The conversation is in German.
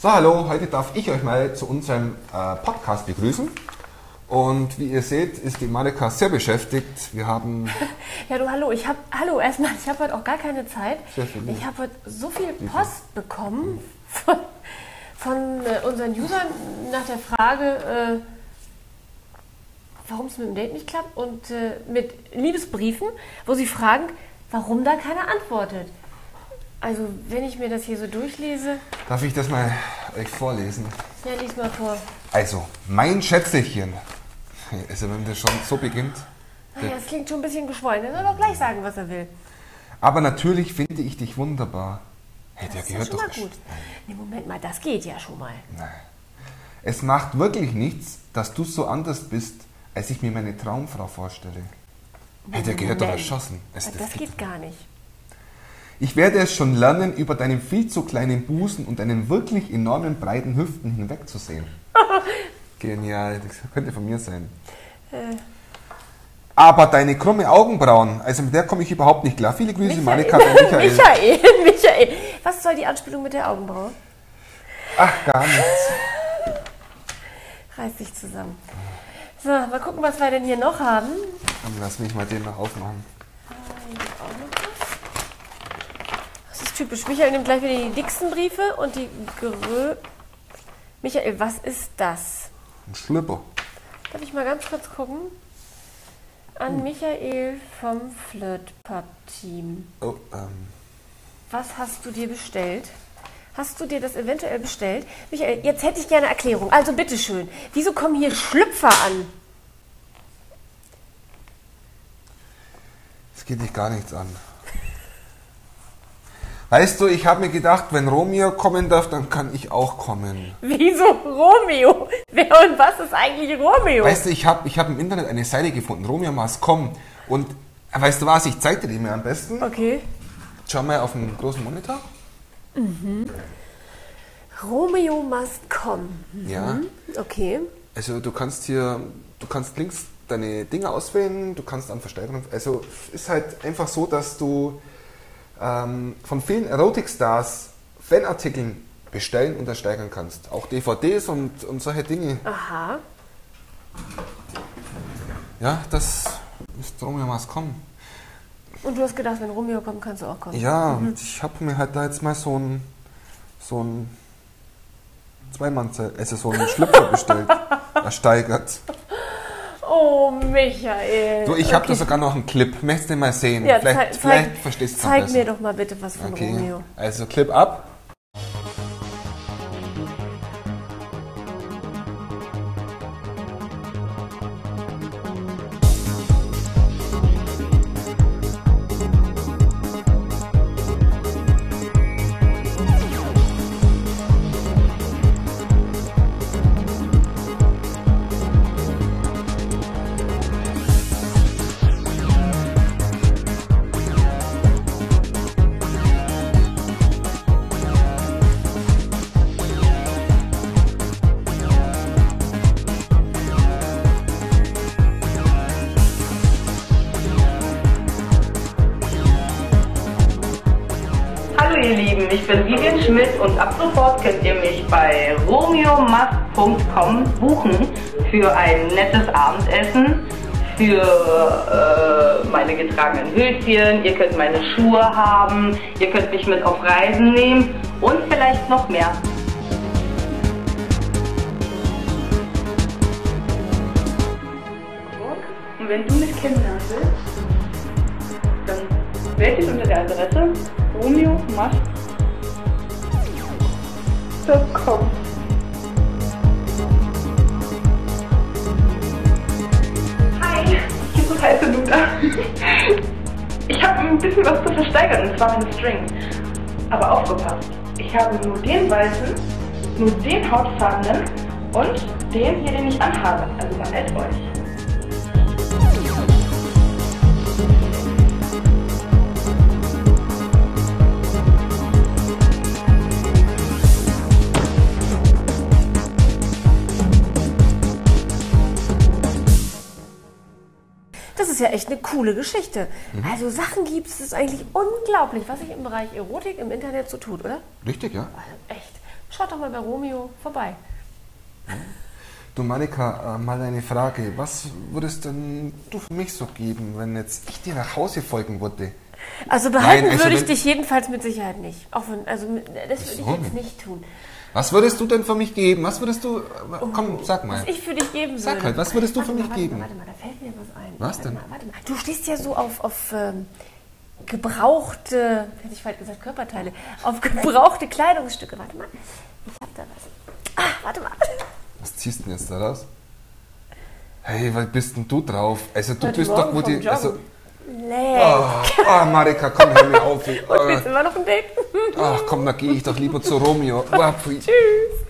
So, hallo, heute darf ich euch mal zu unserem äh, Podcast begrüßen. Und wie ihr seht, ist die Malika sehr beschäftigt. Wir haben. Ja, du, hallo, ich habe, hallo, erstmal, ich habe heute auch gar keine Zeit. Sehr viel. Ich habe heute so viel Post bekommen von, von äh, unseren Usern nach der Frage, äh, warum es mit dem Date nicht klappt und äh, mit Liebesbriefen, wo sie fragen, warum da keiner antwortet. Also, wenn ich mir das hier so durchlese, Darf ich das mal euch vorlesen? ja, lies mal vor. Also, mein Schätzelchen. Also, wenn das schon so beginnt. Naja, das klingt schon ein bisschen geschwollen. Er soll doch gleich sagen, was er will. Aber natürlich finde ich dich wunderbar. Hey, der Das ist ja gehört schon doch mal gut. Nee, Moment mal, das geht ja schon mal. Es macht wirklich nichts, dass du so anders bist, als ich mir meine Traumfrau vorstelle. Hey, der gehört doch erschossen. Es- Das geht gar nicht. Ich werde es schon lernen, über deinen viel zu kleinen Busen und deinen wirklich enormen breiten Hüften hinwegzusehen. Genial, das könnte von mir sein. Äh. Aber deine krumme Augenbrauen, also mit der komme ich überhaupt nicht klar. Viele Grüße, Malika und Michael. Michael, Michael. Was soll die Anspielung mit der Augenbraue? Ach, gar nichts. Reiß dich zusammen. So, mal gucken, was wir denn hier noch haben. Dann lass mich mal den noch aufmachen. Das ist typisch. Michael nimmt gleich wieder die dicksten Briefe und die grö... Michael, was ist das? Ein Schlüpper. Darf ich mal ganz kurz gucken? An Michael vom Flirt-Pub-Team. Oh, ähm, Was hast du dir bestellt? Hast du dir das eventuell bestellt? Michael, jetzt hätte ich gerne Erklärung. Also bitteschön. Wieso kommen hier Schlüpfer an? es geht dich gar nichts an. Weißt du, ich habe mir gedacht, wenn Romeo kommen darf, dann kann ich auch kommen. Wieso Romeo? Wer und was ist eigentlich Romeo? Weißt du, ich habe ich hab im Internet eine Seite gefunden, Romeo must come. Und weißt du was, ich zeig dir die mir am besten. okay. Schau mal auf den großen Monitor. Romeo must come. Ja. Okay. Also du kannst hier, du kannst links deine Dinge auswählen, du kannst an Versteigerung. Also es ist halt einfach so, dass du ähm, von vielen Erotikstars Fanartikeln bestellen und ersteigern kannst. Auch DVDs und, und solche Dinge. Aha. Ja, das ist Romeo must come. Und du hast gedacht, wenn Romeo kommt, kannst du auch kommen. Ja, und ich habe mir halt da jetzt mal so ein, so ein Zweimannzelt, also so einen Schlüpfer bestellt, ersteigert. Oh, Michael. Du, ich habe okay. da sogar noch einen Clip. Möchtest du den mal sehen? Ja, vielleicht zeig, vielleicht verstehst du es Zeig mir doch mal bitte was von Okay, Romeo. also Clip ab. Bin Vivian Schmidt und ab sofort könnt ihr mich bei romeomust.com buchen für ein nettes Abendessen, für äh, meine getragenen Höschen, ihr könnt meine Schuhe haben, ihr könnt mich mit auf Reisen nehmen und vielleicht noch mehr. Und wenn du mich kennenlernen willst, dann wählt dich unter der Adresse romeomust.com. Hi, hier ist heiße Luda. Ich habe ein bisschen was zu versteigern, und zwar meine Strings. Aber aufgepasst, ich habe nur den weißen, nur den hautfarbenen und den hier, den ich anhabe. Also beeilt euch. Das ist ja echt eine coole Geschichte. Mhm. Also Sachen gibt es, ist eigentlich unglaublich, was sich im Bereich Erotik im Internet so tut, oder? Richtig, ja. Also echt schaut doch mal bei Romeo vorbei. Du Monika, äh, mal eine Frage. Was würdest denn du für mich so geben, wenn jetzt ich dir nach Hause folgen würde? Also behalten Nein, also würde ich dich jedenfalls mit Sicherheit nicht. Auch wenn, also das würde ich jetzt nicht? tun. Was würdest du denn für mich geben? Was würdest du. äh, Komm, sag mal. Was ich für dich geben Sag würde. halt, was würdest du warte für mal, mich warte geben? Warte mal, da fällt mir was ein. Was warte denn? Mal, warte mal. Du stehst ja so auf, auf ähm, gebrauchte, hätte ich falsch gesagt, Körperteile, auf gebrauchte Kleidungsstücke. Warte mal, ich hab da was. Ah, warte mal. Was ziehst du denn jetzt da raus? Hey, was bist denn du drauf? Also, du Heute bist Morgen doch, wo die. Also, Nee. oh, oh, Marika, komm, hör mir auf. Und willst du immer noch ein Date? Ach komm, da gehe ich doch lieber zu Romeo. Oh. Tschüss.